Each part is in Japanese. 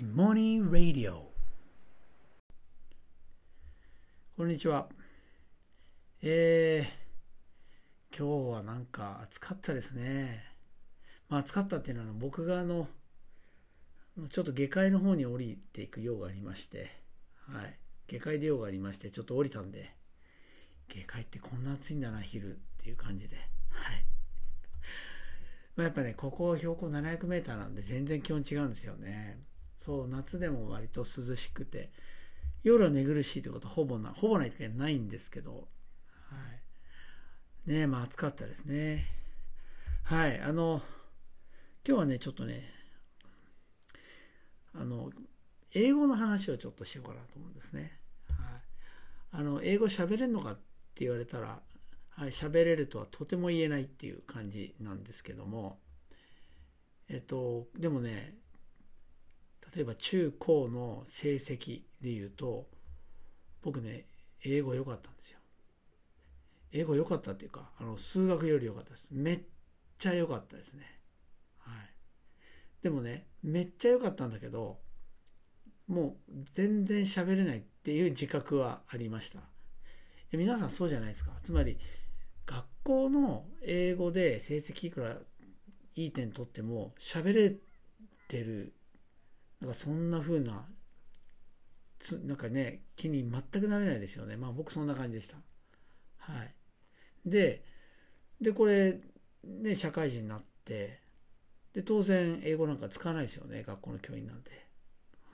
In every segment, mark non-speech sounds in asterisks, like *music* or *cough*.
Morning Radio こんにちは。えー、今日はなんか暑かったですね。まあ暑かったっていうのは僕があのちょっと下界の方に降りていく用がありまして。はい。下界で用がありましてちょっと降りたんで。下界ってこんな暑いんだな昼っていう感じで。はい。まあ、やっぱね、ここ標高700メーターなんで全然気温違うんですよね。そう、夏でも割と涼しくて、夜は寝苦しいってことほぼな、ほぼないってないんですけど、はい。ねまあ暑かったですね。はい、あの、今日はね、ちょっとね、あの、英語の話をちょっとしようかなと思うんですね。はい。あの、英語喋れんのかって言われたら、はい、喋れるとはとても言えないっていう感じなんですけども、えっと、でもね、例えば中高の成績で言うと、僕ね、英語良かったんですよ。英語良かったっていうか、あの、数学より良かったです。めっちゃ良かったですね。はい。でもね、めっちゃ良かったんだけど、もう全然喋れないっていう自覚はありました。皆さんそうじゃないですか。つまり、学校の英語で成績いくらいい点取っても喋れてるなんかそんな風なつなんかね気に全くなれないですよね。まあ僕そんな感じでした。はい。ででこれね社会人になってで当然英語なんか使わないですよね。学校の教員なんで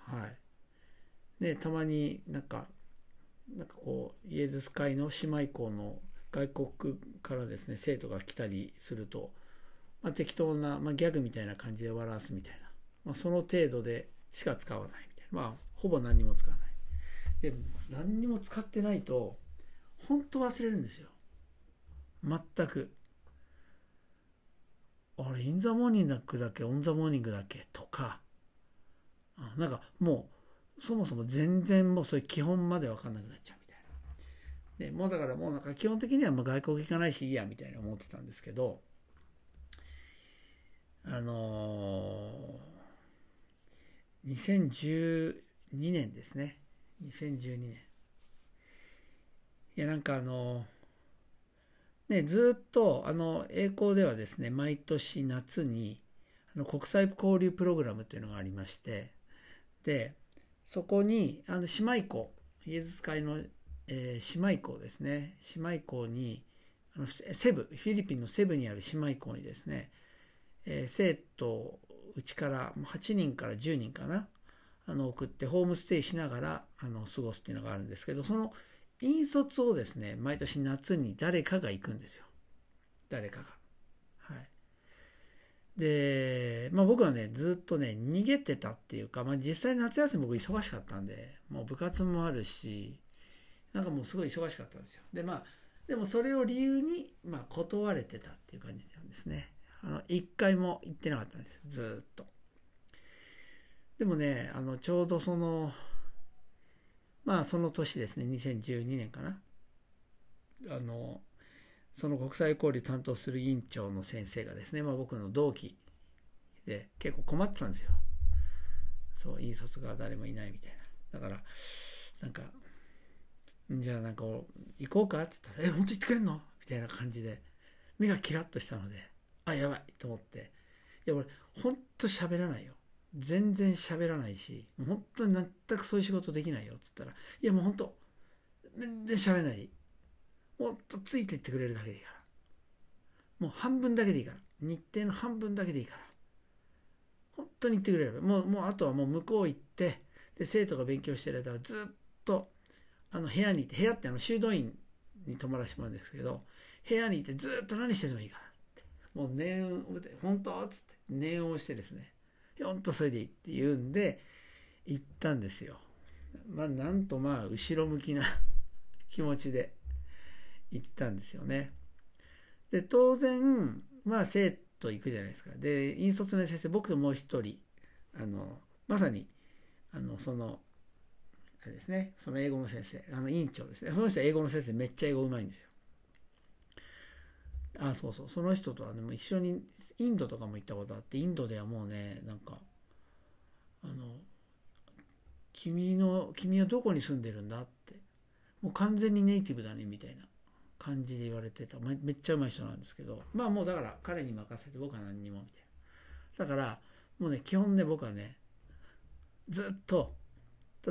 はい。でたまになんかなんかこうイエズス会の姉妹校の外国からですね生徒が来たりすると、まあ、適当な、まあ、ギャグみたいな感じで笑わすみたいな、まあ、その程度でしか使わないみたいな。まあほぼ何にも使わない。で何にも使ってないと本当忘れるんですよ。全く。あれ in the morning だっけ on the morning だっけとか。なんかもうそもそも全然もうそういう基本まで分かんなくなっちゃうみたいな。でもうだからもうなんか基本的にはま外国行かないしいいやみたいな思ってたんですけど。あの、2012年ですね。2012年いやなんかあの、ねずっとあの栄光ではですね毎年夏にあの国際交流プログラムというのがありましてでそこにあの姉妹校イエズス会のえー、姉妹校ですね。姉妹校にあのセブフィリピンのセブにある姉妹校にですね、えー、生徒うちから8人から10人かなあの送ってホームステイしながらあの過ごすっていうのがあるんですけどその引率をですね毎年夏に誰かが行くんですよ誰かが。はい、で、まあ、僕はねずっとね逃げてたっていうか、まあ、実際夏休み僕忙しかったんでもう部活もあるしなんかもうすごい忙しかったんですよ。で、まあ、でもそれを理由に、まあ、断れてたっていう感じなんですね。あの、一回も行ってなかったんです。ずっと。でもね、あの、ちょうどその、まあ、その年ですね、2012年かな。あの、その国際交流担当する委員長の先生がですね、まあ、僕の同期で結構困ってたんですよ。そう、引率が誰もいないみたいな。だから、なんか、じゃあなんか行こうかって言ったら「え本当行ってくれんの?」みたいな感じで目がキラッとしたのであやばいと思って。いや俺本当喋らないよ。全然喋らないし本当に全くそういう仕事できないよっつったら「いやもう本当全然喋らない。もっとついていってくれるだけでいいから。もう半分だけでいいから。日程の半分だけでいいから。本当に言ってくれれば。もうもうあとはもう向こう行ってで生徒が勉強してる間はずっとあの部屋にいて、部屋ってあの修道院に泊まらせてもらうんですけど、部屋にいてずっと何しててもいいから。もう念を、本当？っつって、念を押してですね、本当それでいいって言うんで、行ったんですよ。まあ、なんとまあ、後ろ向きな *laughs* 気持ちで行ったんですよね。で、当然、まあ、生徒行くじゃないですか。で、引率の先生、僕ともう一人、あの、まさに、あの、その、あれですね、その英語の先生、あの院長ですね。その人は英語の先生めっちゃ英語うまいんですよ。あ、そうそう、その人とはね、も一緒にインドとかも行ったことあって、インドではもうね、なんか、あの、君の君はどこに住んでるんだって。もう完全にネイティブだねみたいな感じで言われてた。めっちゃうまい人なんですけど。まあもうだから彼に任せて僕は何にもみたいな。だからもうね基本ね僕はねずっと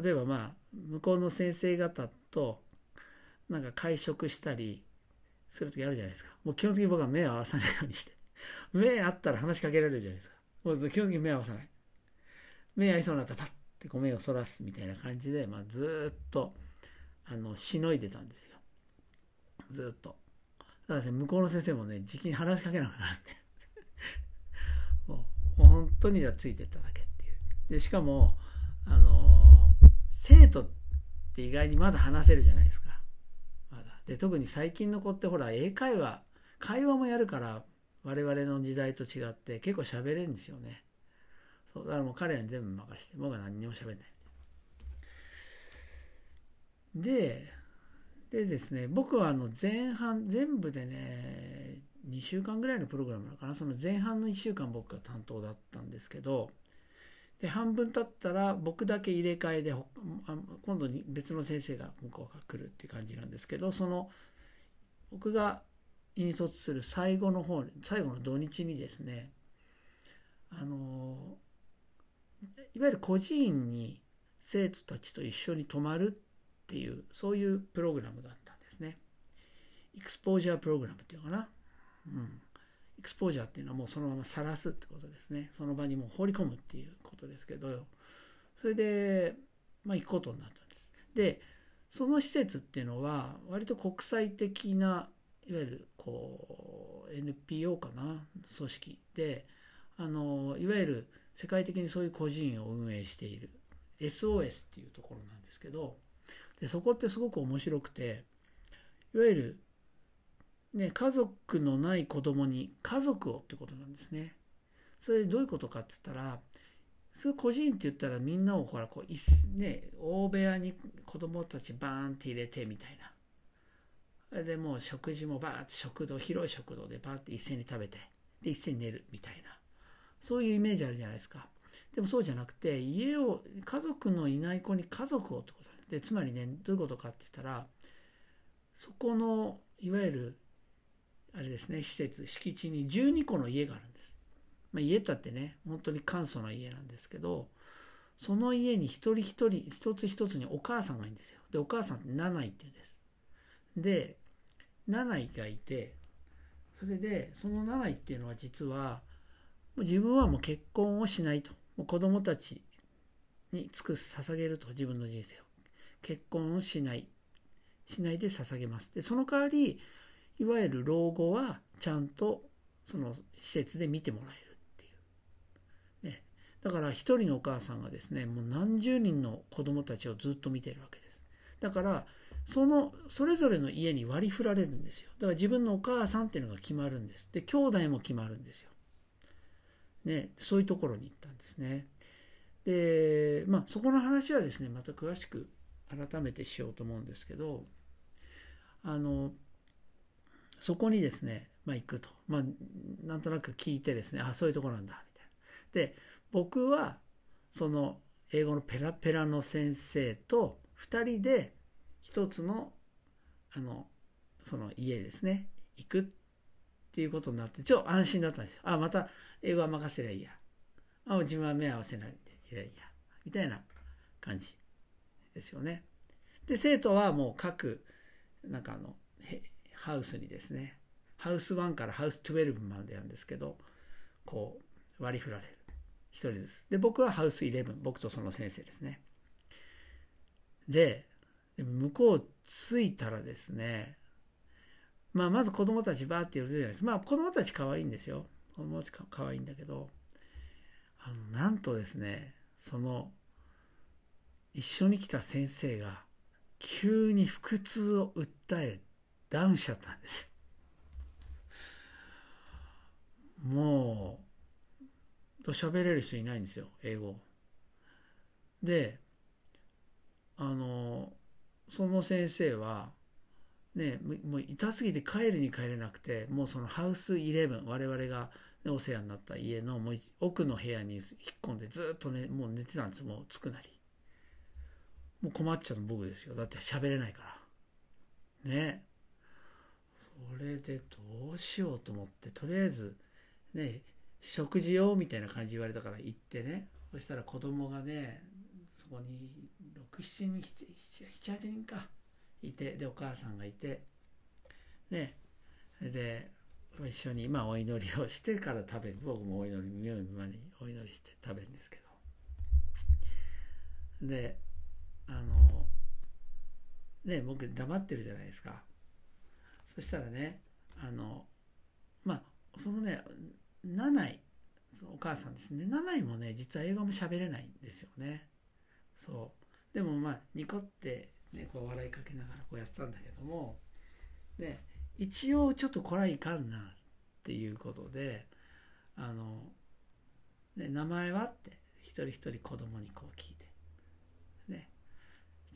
例えばまあ向こうの先生方となんか会食したりする時あるじゃないですか。もう基本的に僕は目を合わさないようにして。*laughs* 目合ったら話しかけられるじゃないですか。もう基本的に目合わさない。目合いそうになったらパッてこう目をそらすみたいな感じで、まあ、ずっとあのしのいでたんですよ。ずっと。だから向こうの先生もねじきに話しかけなくなるんで *laughs* もう本当についてっただけっていう。でしかもあの生徒って意外にまだ話せるじゃないですか。で特に最近の子ってほら英会話会話もやるから我々の時代と違って結構喋れるんですよね。そうだからもう彼らに全部任して僕は何にも喋んない。ででですね僕はあの前半全部でね2週間ぐらいのプログラムなのかな。その前半の1週間僕が担当だったんですけどで半分経ったら僕だけ入れ替えで今度に別の先生が向こうから来るっていう感じなんですけどその僕が引率する最後の方最後の土日にですねあのいわゆる孤児院に生徒たちと一緒に泊まるっていうそういうプログラムがあったんですね。エクスポージャープログラムっていうのかな。うん。エクスポージャーっていうのはもうそのまま晒すってことですね。その場にもう放り込むっていうことですけど、それで、まあ行くことになったんです。で、その施設っていうのは割と国際的ないわゆるこう NPO かな組織であのいわゆる世界的にそういう個人を運営している SOS っていうところなんですけどでそこってすごく面白くていわゆる、ね、家族のない子供に家族をってことなんですね。それどういうことかっつったらそれ個人って言ったらみんなをほらこう、ね、大部屋に子供たちバーンって入れてみたいな。それでもう食事もバーって食堂広い食堂でバーって一斉に食べてで一斉に寝るみたいなそういうイメージあるじゃないですか。でもそうじゃなくて家を家族のいない子に家族をってことでつまりねどういうことかって言ったらそこのいわゆるあれですね施設敷地に12個の家があるんです、まあ、家だってね本当に簡素な家なんですけどその家に一人一人一つ一つにお母さんがいるんですよ。でお母さんって7位って言うんです。で7位がいてそれでその7位っていうのは実は自分はもう結婚をしないと。もう子供たちに尽くす捧げると。自分の人生を。結婚をしない、しないで捧げます。で、その代わり、いわゆる老後はちゃんとその施設で見てもらえるっていう。ね。だから一人のお母さんがですね、もう何十人の子供たちをずっと見てるわけです。だから、その、それぞれの家に割り振られるんですよ。だから自分のお母さんっていうのが決まるんです。で、兄弟も決まるんですよ。ね、そういうところに行ったんですね。で、まあ、そこの話はですね、また詳しく改めてしようと思うんですけどあのそこにですね、まあ、行くと、まあ、なんとなく聞いてですねあそういうとこなんだみたいな。で僕はその英語のペラペラの先生と2人で一つのあのその家ですね行くっていうことになってちょっと安心だったんですよ。あまた英語は任せりゃいいや。あ自分は目合わせないでいやいやみたいな感じ。ですよね。で、生徒はもう各、なんかあの、ハウスにですね、ハウス1からハウス12までなんですけど、こう割り振られる。一人ずつ。で、僕はハウス11、僕とその先生ですね。で、向こう着いたらですね、まあ、まず子供たちバーって言うじゃないですか。まあ、子供たち可愛いんですよ。子供たち可愛いんだけど、あの、なんとですね、その、一緒に来た先生が急に腹痛を訴えダウンしちゃったんです。もうと喋れる人いないんですよ英語。であのその先生はねもう痛すぎて帰るに帰れなくてもうそのハウス11我々が、ね、お世話になった家のもう奥の部屋に引っ込んでずっとねもう寝てたんですもうつくなり。もう困っちゃうの僕ですよ。だって喋れないから。ね。れでどうしようと思ってとりあえずね食事用みたいな感じ言われたから行ってね。そしたら子供がねそこに67人78人か。いてでお母さんがいて。ねで一緒にまあお祈りをしてから食べる。僕もお祈り見よう見まにお祈りして食べるんですけど。であのね僕黙ってるじゃないですか。そしたらねあのまあそのね七井お母さんですね。七井もね実は英語も喋れないんですよね。そう。でもまあニコってねこう笑いかけながらこうやってたんだけども。で一応ちょっとこれはいかんなっていうことであの、ね、名前はって一人一人子供にこう聞いて。ね。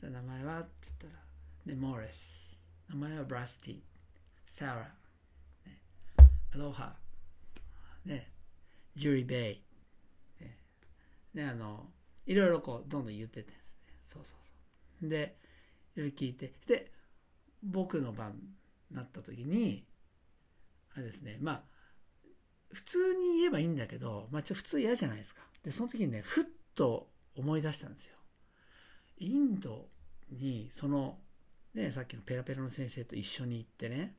名前は？って言ったら、ね、モーレス。名前はブラスティサラ、ね、アロハねジュリー・ベイねねあのいろいろこうどんどん言っててねそうそうそうで聞いてで僕の番になった時にあれですねまあ普通に言えばいいんだけど、まあ、ちょっと普通嫌じゃないですかでその時にねふっと思い出したんですよインドにそのねさっきのペラペラの先生と一緒に行ってね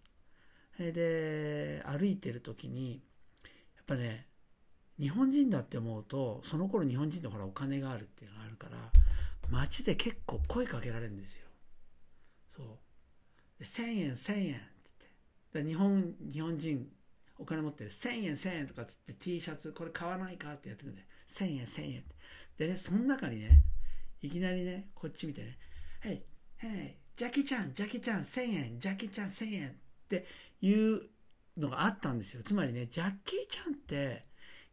で歩いてる時にやっぱね日本人だって思うとその頃日本人ってほらお金があるっていうのがあるから街で結構声かけられるんですよ。そう。で1000円1000円っつって。日本日本人お金持ってる。1000円1000円とかっつって T シャツこれ買わないかってやってくんで1000円1000円って。でねその中にねいきなりねこっち見てね「Hey, hey, ジャキちゃんジャキちゃん1000円ジャキちゃん1000円」っていうのがあったんですよ。つまりねジャッキーちゃんって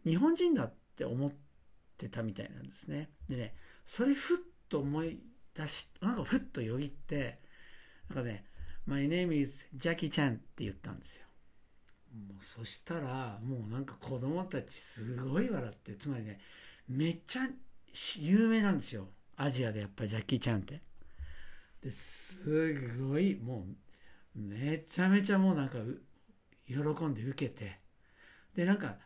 日本人だって思ってたみたいなんですね。でねそれふっと思い出しなんかふっとよぎってなんかね「My name is Jackie Chan」って言ったんですよ。もうそしたらもうなんか子供たちすごい笑ってつまりねめっちゃ有名なんですよ。アジアでやっぱりジャッキー・チャンって。ですごいもうめちゃめちゃもうなんか喜んで受けて。でなんか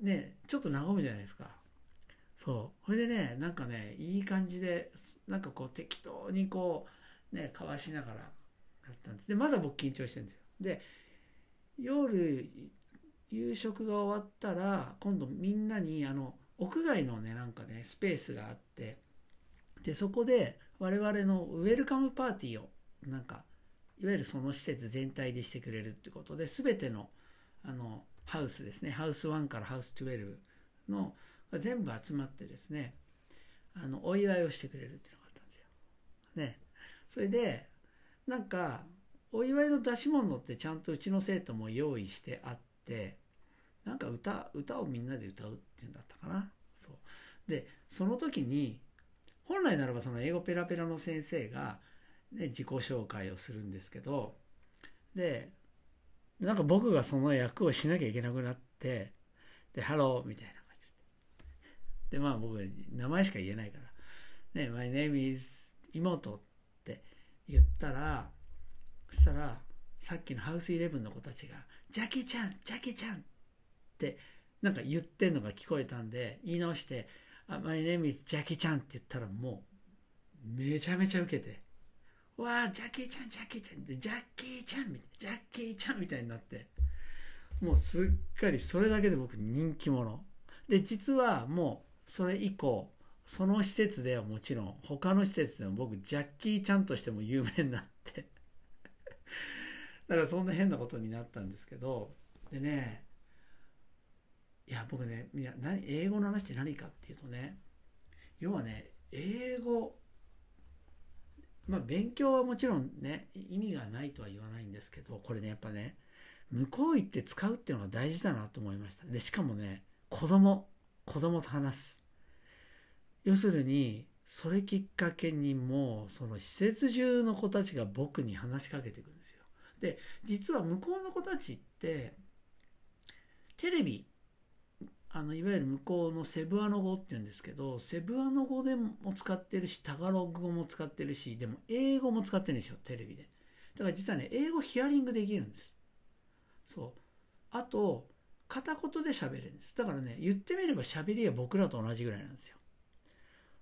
ねちょっと和むじゃないですか。そう。それでねなんかねいい感じでなんかこう適当にこうねかわしながらやったんです。でまだ僕緊張してるんですよ。で夜夕食が終わったら今度みんなにあの屋外のねなんかねスペースがあって。でそこで我々のウェルカムパーティーをなんかいわゆるその施設全体でしてくれるってことで全てのあのハウスですね。ハウス1からハウス12の全部集まってですねあのお祝いをしてくれるっていうのがあったんですよ。ね。それでなんかお祝いの出し物ってちゃんとうちの生徒も用意してあってなんか歌歌をみんなで歌うっていうんだったかな。そう。でその時に本来ならばその英語ペラペラの先生が、ね、自己紹介をするんですけどでなんか僕がその役をしなきゃいけなくなってで「ハロー」みたいな感じで。でまあ僕名前しか言えないから「ね My name is 妹」って言ったらそしたらさっきのハウスイレブンの子たちが「ジャキちゃんジャキちゃん」ってなんか言ってんのが聞こえたんで言い直して「My name is ジャキちゃん」って言ったらもうめちゃめちゃウケて「わあジャッキーちゃんジャッキーちゃん」「ジャッキーちゃん」「ジャッキーちゃん」みたいになって。もうすっかりそれだけで僕人気者。で実はもうそれ以降その施設ではもちろん他の施設でも僕ジャッキーちゃんとしても有名になって。*laughs* だからそんな変なことになったんですけど。でねいや僕ねいや何英語の話って何かっていうとね要はね英語まあ勉強はもちろんね意味がないとは言わないんですけどこれねやっぱね向こう行って使うっていうのが大事だなと思いました。でしかもね子供子供と話す。要するにそれきっかけにもうその施設中の子たちが僕に話しかけてくんですよ。で実は向こうの子たちってテレビあのいわゆる向こうのセブアノ語っていうんですけどセブアノ語でも使ってるしタガログ語も使ってるしでも英語も使ってるんですよテレビで。だから実はね英語ヒアリングできるんです。そう。あと片言で喋れるんです。だからね言ってみれば喋りは僕らと同じぐらいなんですよ。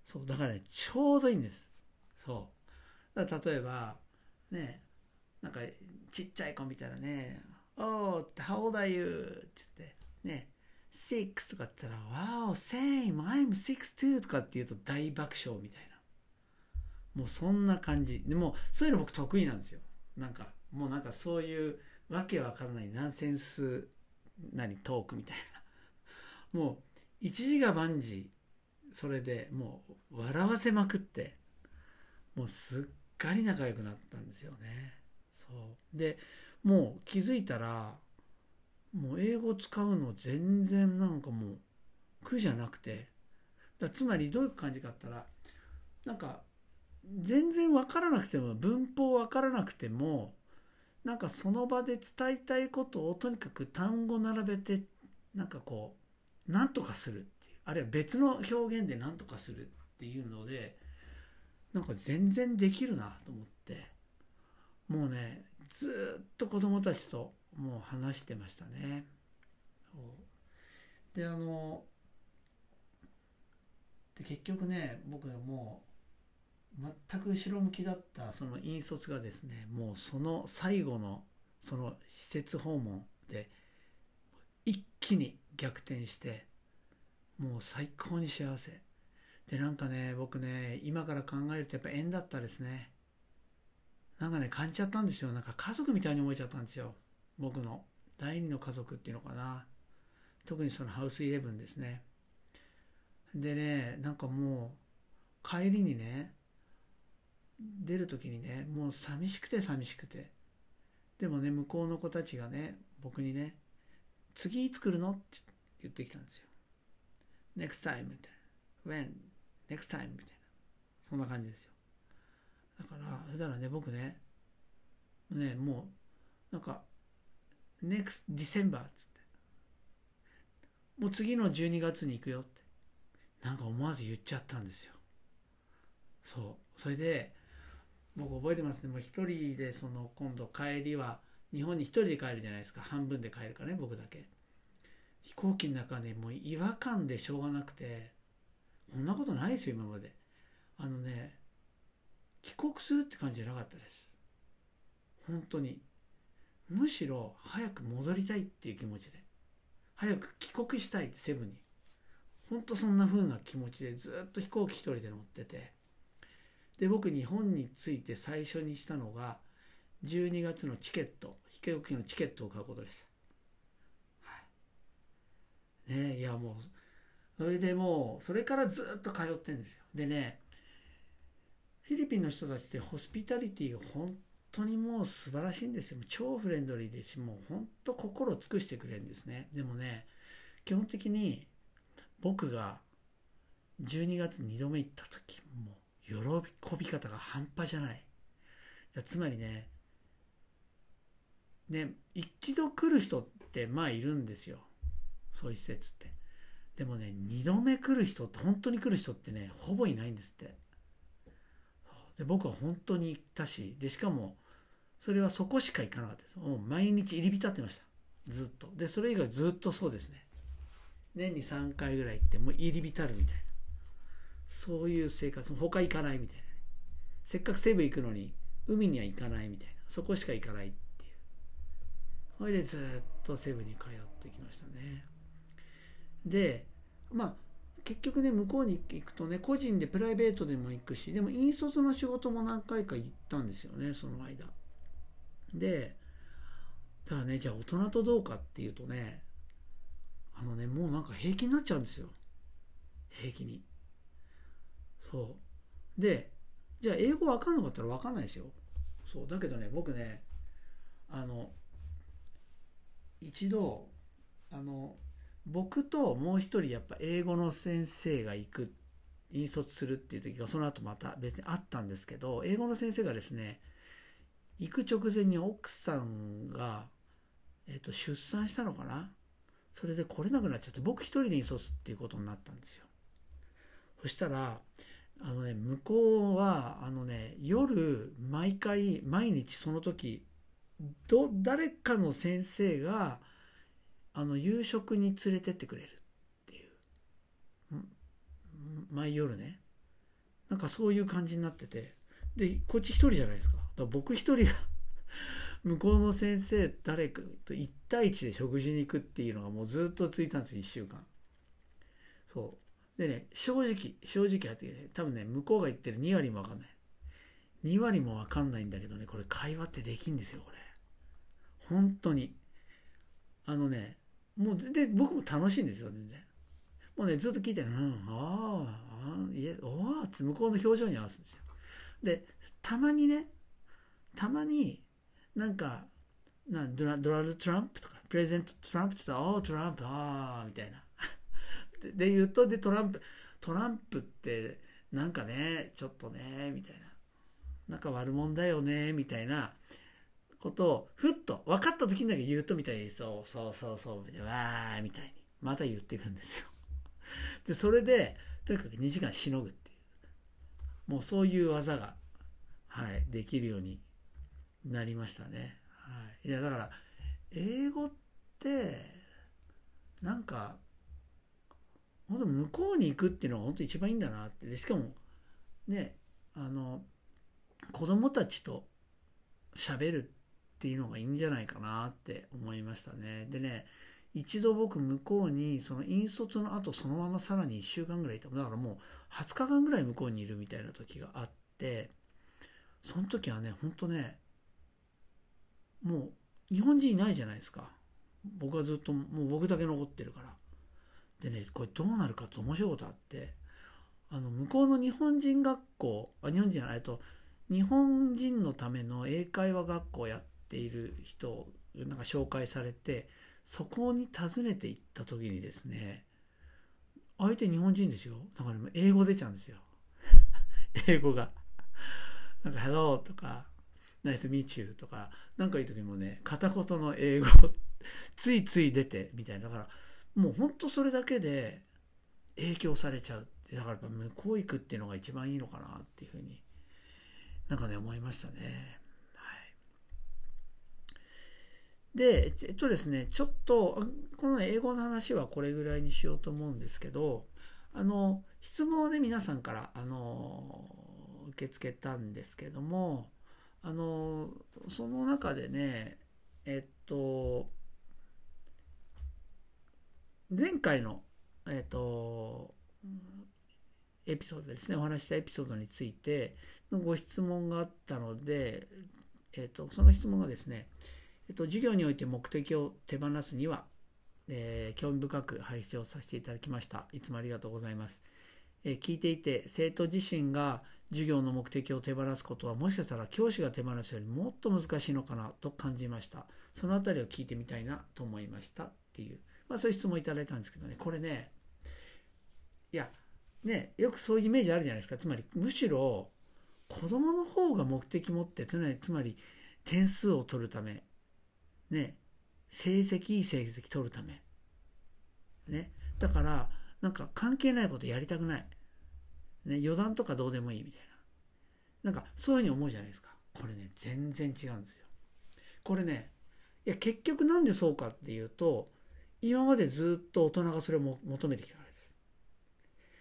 そう。だからねちょうどいいんです。そう。だから例えばねなんかちっちゃい子見たらね「Oh, how old are you?」って言ってね six とかって言ったら、wow, same, I'm six too とかって言うと大爆笑みたいな。もうそんな感じ。でも、そういうの僕得意なんですよ。なんか、もうなんかそういうわけわからないナンセンス、何、トークみたいな。*laughs* もう、一時が万事、それでもう笑わせまくって、もうすっかり仲良くなったんですよね。そう。で、もう気づいたら、もう英語使うの全然なんかもう苦じゃなくてだつまりどういう感じかったらなんか全然分からなくても文法分からなくてもなんかその場で伝えたいことをとにかく単語並べてなんかこう何とかするっていうあるいは別の表現で何とかするっていうのでなんか全然できるなと思ってもうねずっと子供たちともう話してましたね。であので結局ね僕はもう全く後ろ向きだったその引率がですねもうその最後のその施設訪問で一気に逆転してもう最高に幸せ。でなんかね僕ね今から考えるとやっぱ縁だったですね。なんかね感じちゃったんですよ。なんか家族みたいに思えちゃったんですよ。僕の第二の家族っていうのかな。特にそのハウスイレブンですね。でねなんかもう帰りにね出る時にねもう寂しくて寂しくて。でもね向こうの子たちがね僕にね次いつ来るの？って言ってきたんですよ。Next time みたいな。When? Next time みたいな。そんな感じですよ。だからだからね僕ねねもうなんか next December つって。もう次の12月に行くよって。なんか思わず言っちゃったんですよ。そう。それで、僕覚えてますね。もう一人でその今度帰りは日本に一人で帰るじゃないですか。半分で帰るからね、僕だけ。飛行機の中でもう違和感でしょうがなくて、こんなことないですよ、今まで。あのね、帰国するって感じじゃなかったです。本当に。むしろ早く戻りたいっていう気持ちで早く帰国したいってセブンに。ほんとそんな風な気持ちでずっと飛行機一人で乗ってて。で僕日本に着いて最初にしたのが12月のチケット飛行機のチケットを買うことですはい。ねいやもうそれでもうそれからずっと通ってんですよ。でねフィリピンの人たちってホスピタリティが本当にもう素晴らしいんですよ。超フレンドリーですし、もう本当心を尽くしてくれるんですね。でもね、基本的に僕が12月2度目行った時、もう喜び方が半端じゃない。つまりね、ね、一度来る人ってまあいるんですよ。そういう施設って。でもね、2度目来る人って、本当に来る人ってね、ほぼいないんですって。で僕は本当に行ったしでしかもそれはそこしか行かなかったです。もう毎日入り浸ってました。ずっと。でそれ以外ずっとそうですね。年に3回ぐらい行ってもう入り浸るみたいな。そういう生活。他行かないみたいな、せっかく西部行くのに海には行かないみたいな。そこしか行かないっていう。それでずっと西部に通ってきましたね。でまあ結局ね向こうに行くとね個人でプライベートでも行くしでも引率の仕事も何回か行ったんですよねその間。でただねじゃあ大人とどうかっていうとねあのねもうなんか平気になっちゃうんですよ。平気に。そう。でじゃあ英語わかんなかったらわかんないですよ。そう。だけどね僕ねあの一度あの僕ともう一人やっぱ英語の先生が行く引率するっていう時がその後また別にあったんですけど英語の先生がですね行く直前に奥さんが、えー、と出産したのかな？それで来れなくなっちゃって僕一人で引率っていうことになったんですよ。そしたらあのね向こうはあのね夜毎回毎日その時ど誰かの先生があの夕食に連れてってくれるっていう。毎夜ね。なんかそういう感じになってて。でこっち一人じゃないですか。だから僕一人が *laughs* 向こうの先生誰かと1対1で食事に行くっていうのがもうずっと続いたんですよ1週間。そう。でね正直正直やってね。多分ね向こうが言ってる2割も分かんない。2割も分かんないんだけどねこれ会話ってできんですよこれ。本当に。あのねもうで僕も楽しいんですよ全然。もうねずっと聞いてるうんああいえおあって向こうの表情に合わすんですよ。でたまにねたまになんかなドラドナルド・トランプとかプレゼント・トランプって言ったら「おトランプああ」みたいな。でで言うとでトランプトランプってなんかねちょっとねみたいな。なんか悪者だよねみたいなことをふっと分かった時にだけ言うとみたいにそうそうそうそうみたいなわーみたいにまた言っていくんですよ。でそれでとにかく2時間しのぐってもうそういう技がはいできるようになりましたね。はい、いやだから英語ってなんか本当向こうに行くっていうのが本当一番いいんだなってでしかもねあの子供たちと喋るっていうのがいいんじゃないかなって思いましたね。でね一度僕向こうにその引率の後そのままさらに1週間ぐらいいた。だからもう20日間ぐらい向こうにいるみたいな時があってその時はねほんとねもう日本人いないじゃないですか。僕はずっともう僕だけ残ってるから。でねこれどうなるかって面白いことあってあの向こうの日本人学校あ日本人じゃないと日本人のための英会話学校やっている人なんか紹介されてそこに訪ねて行った時にですね相手日本人ですよだから英語出ちゃうんですよ *laughs* 英語がなんか「Hello」とかナイスミーチューとか、何か言う時もね、片言の英語ついつい出て、みたいな。だから、もうほんとそれだけで影響されちゃう。だからやっぱ向こう行くっていうのが一番いいのかなっていうふうに、なんかね、思いましたね。はい。で、えっとですね、ちょっと、この、英語の話はこれぐらいにしようと思うんですけど、あの、質問をね、皆さんから、あの、受け付けたんですけども、あのその中でねえっと前回のえっとエピソードですねお話したエピソードについてのご質問があったので、えっと、その質問がですね、えっと、授業において目的を手放すには、えー、興味深く配信をさせていただきました。いつもありがとうございます、えー、聞いていて生徒自身が授業の目的を手放すことはもしかしたら教師が手放すよりもっと難しいのかなと感じました。そのあたりを聞いてみたいなと思いました。っていう、まあそういう質問いただいたんですけどね、これね、いや、ね、よくそういうイメージあるじゃないですか。つまり、むしろ子供の方が目的持って、つまり点数を取るため、ね、成績いい成績取るため、ね、だから、なんか関係ないことやりたくない。ね、余談とかどうでもいいみたいな。なんかそういうふうに思うじゃないですか。これね、全然違うんですよ。これね、いや結局なんでそうかっていうと、今までずっと大人がそれを求めてきたからです。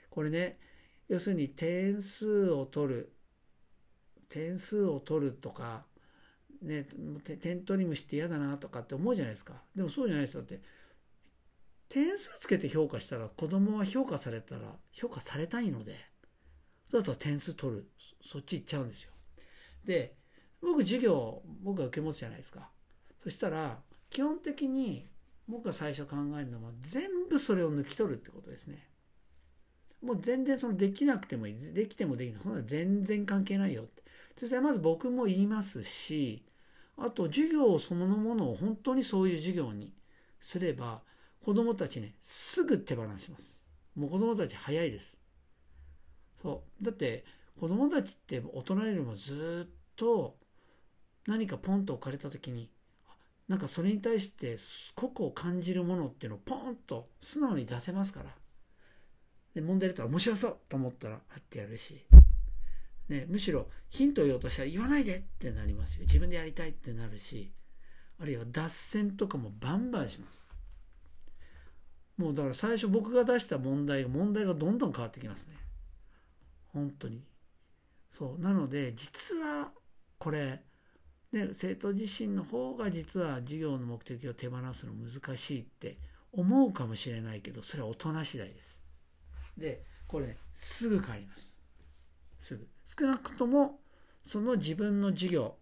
これね、要するに点数を取る、点数を取るとか、ね、点取り虫って嫌だなとかって思うじゃないですか。でもそうじゃないですよって。点数つけて評価したら子供は評価されたら評価されたいのでだと点数取る。そっち行っちゃうんですよ。で、僕授業、僕が受け持つじゃないですか。そしたら、基本的に僕が最初考えるのは全部それを抜き取るってことですね。もう全然そのできなくてもいい。できてもできない。そんな全然関係ないよって。そしてまず僕も言いますし、あと授業そのものを本当にそういう授業にすれば、子供たちね、すぐ手放します。もう子供たち早いです。そうだって子供たちって大人よりもずっと何かポンと置かれた時になんかそれに対して個々を感じるものっていうのをポンと素直に出せますからで問題出たら面白そうと思ったらはってやるし、ね、むしろヒントを言おうとしたら言わないでってなりますよ自分でやりたいってなるしあるいは脱線とかもバンバンしますもうだから最初僕が出した問題が問題がどんどん変わってきますね本当にそうなので実はこれね、生徒自身の方が実は授業の目的を手放すの難しいって思うかもしれないけどそれは大人次第です。でこれ、ね、すぐ変わります。すぐ。少なくともその自分の授業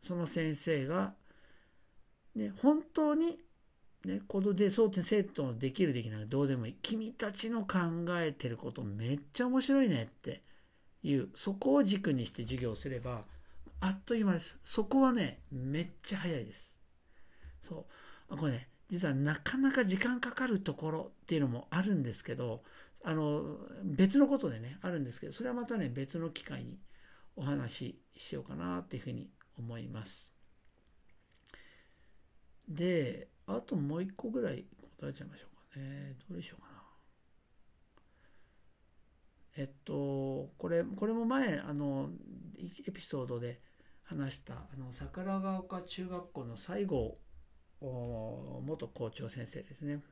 その先生が、ね、本当に、ね、このでそう生徒のできるできないどうでもいい君たちの考えてることめっちゃ面白いねっていうそこを軸にして授業すればあっという間です。そこはね、めっちゃ早いです。そう。これね、実はなかなか時間かかるところっていうのもあるんですけど、あの、別のことでね、あるんですけど、それはまたね、別の機会にお話ししようかなっていうふうに思います。で、あともう一個ぐらい答えちゃいましょうかね。どうでしょうかな。えっと、これ、これも前、あの、エピソードで話したあの桜ヶ丘中学校の西郷元校長先生ですね。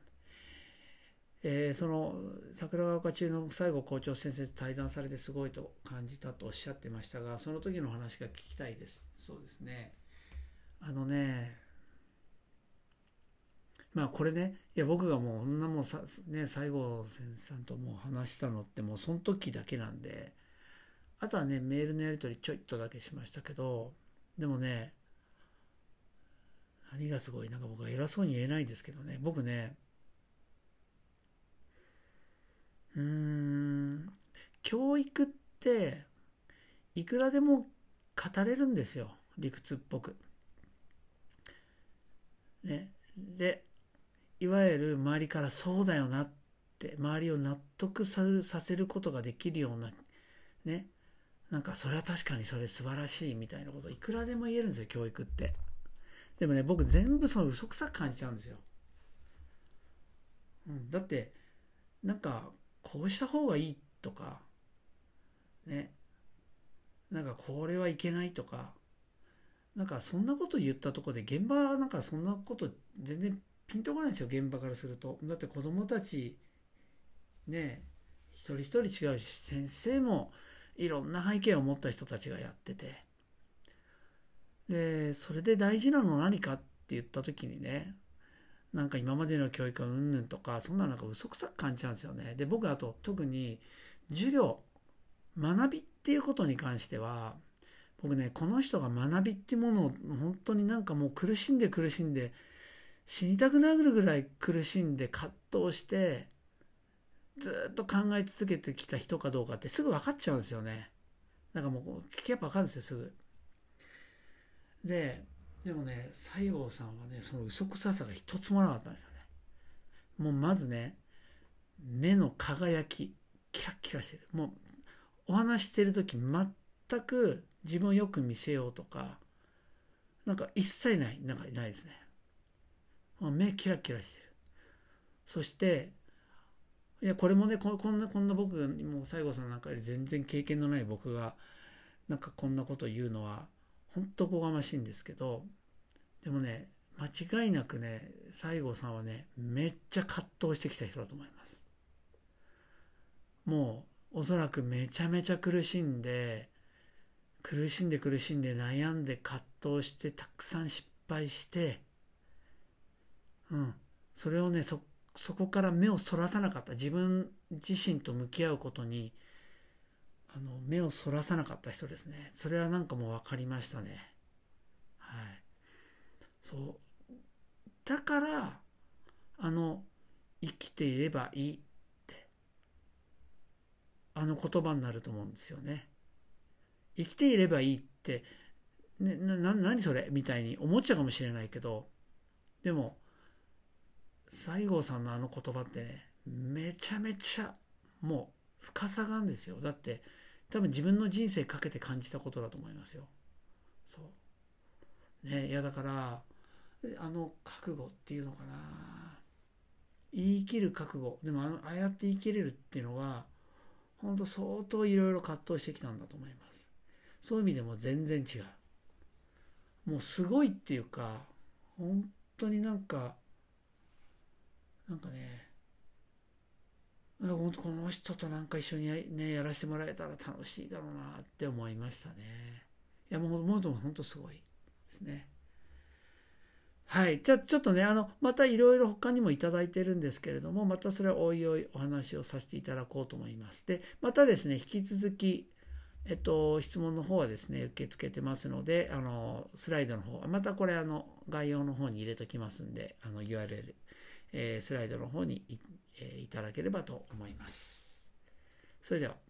えー、その桜ヶ丘中の西郷校長先生と対談されてすごいと感じたとおっしゃってましたがその時の話が聞きたいです。そうですね。あのねまあこれねいや僕がもうこんなもんさね西郷先生ともう話したのってもうその時だけなんであとはね、メールのやり取りちょいっとだけしましたけど、でもね、何がすごい、なんか僕は偉そうに言えないですけどね、僕ね、うん、教育って、いくらでも語れるんですよ、理屈っぽく。ね。で、いわゆる周りからそうだよなって、周りを納得させることができるような、ね、なんかそれは確かにそれ素晴らしいみたいなこといくらでも言えるんですよ、教育って。でもね、僕全部その嘘くさく感じちゃうんですよ。うん、だって、なんか、こうした方がいいとか、ね、なんかこれはいけないとか、なんかそんなこと言ったとこで現場はなんかそんなこと全然ピンとこないんですよ、現場からすると。だって子供たち、ね、一人一人違うし、先生も、いろんな背景を持った人たちがやっててでそれで大事なの何かって言った時にねなんか今までの教育はうんぬんとかそんななんか嘘くさく感じちゃうんですよねで僕あと特に授業学びっていうことに関しては僕ねこの人が学びっていうものを本当になんかもう苦しんで苦しんで死にたくなるぐらい苦しんで葛藤してずっと考え続けてきた人かどうかってすぐ分かっちゃうんですよね。なんかもう聞けば分かるんですよ、すぐ。で、でもね、西郷さんはね、その嘘くささが一つもなかったんですよね。もうまずね、目の輝き、キラッキラしてる。もう、お話してる時全く自分をよく見せようとか、なんか一切ない、なんかないですね。もう目キラキラしてる。そして、いやこれもねこんなこんな僕もう西郷さんなんかより全然経験のない僕がなんかこんなこと言うのは本当こがましいんですけどでもね間違いなくね西郷さんはねめっちゃ葛藤してきた人だと思います。もうおそらくめちゃめちゃ苦しんで苦しんで苦しんで悩んで葛藤してたくさん失敗してうん。それをねそそこから目をそらさなかった。自分自身と向き合うことにあの目をそらさなかった人ですね。それはなんかもう分かりましたね。そう。だからあの生きていればいいって。あの言葉になると思うんですよね。生きていればいいって、ね、な何それ？みたいに思っちゃうかもしれないけど。でも西郷さんのあの言葉ってねめちゃめちゃもう深さがあるんですよ。だって多分自分の人生かけて感じたことだと思いますよ。そう。ねいやだからあの覚悟っていうのかな。言い切る覚悟。でもあのああやって言い切れるっていうのは本当相当いろいろ葛藤してきたんだと思います。そういう意味でも全然違う。もうすごいっていうか本当になんかなんかね本当この人となんか一緒に,、ね、やらせてもらえたら楽しいだろうなって思いましたね。いやもうもう本当すごいですね。はい。じゃあ、ちょっとね、あの、またいろいろ他にもいただいてるんですけれども、またそれはおいおいお話をさせていただこうと思います。で、またですね、引き続き、えっと、質問の方はですね、受け付けてますので、あの、スライドの方、またこれ、あの、概要の方に入れときますんで、あの、URL、えー、スライドの方にい,、えー、いただければと思います。それでは。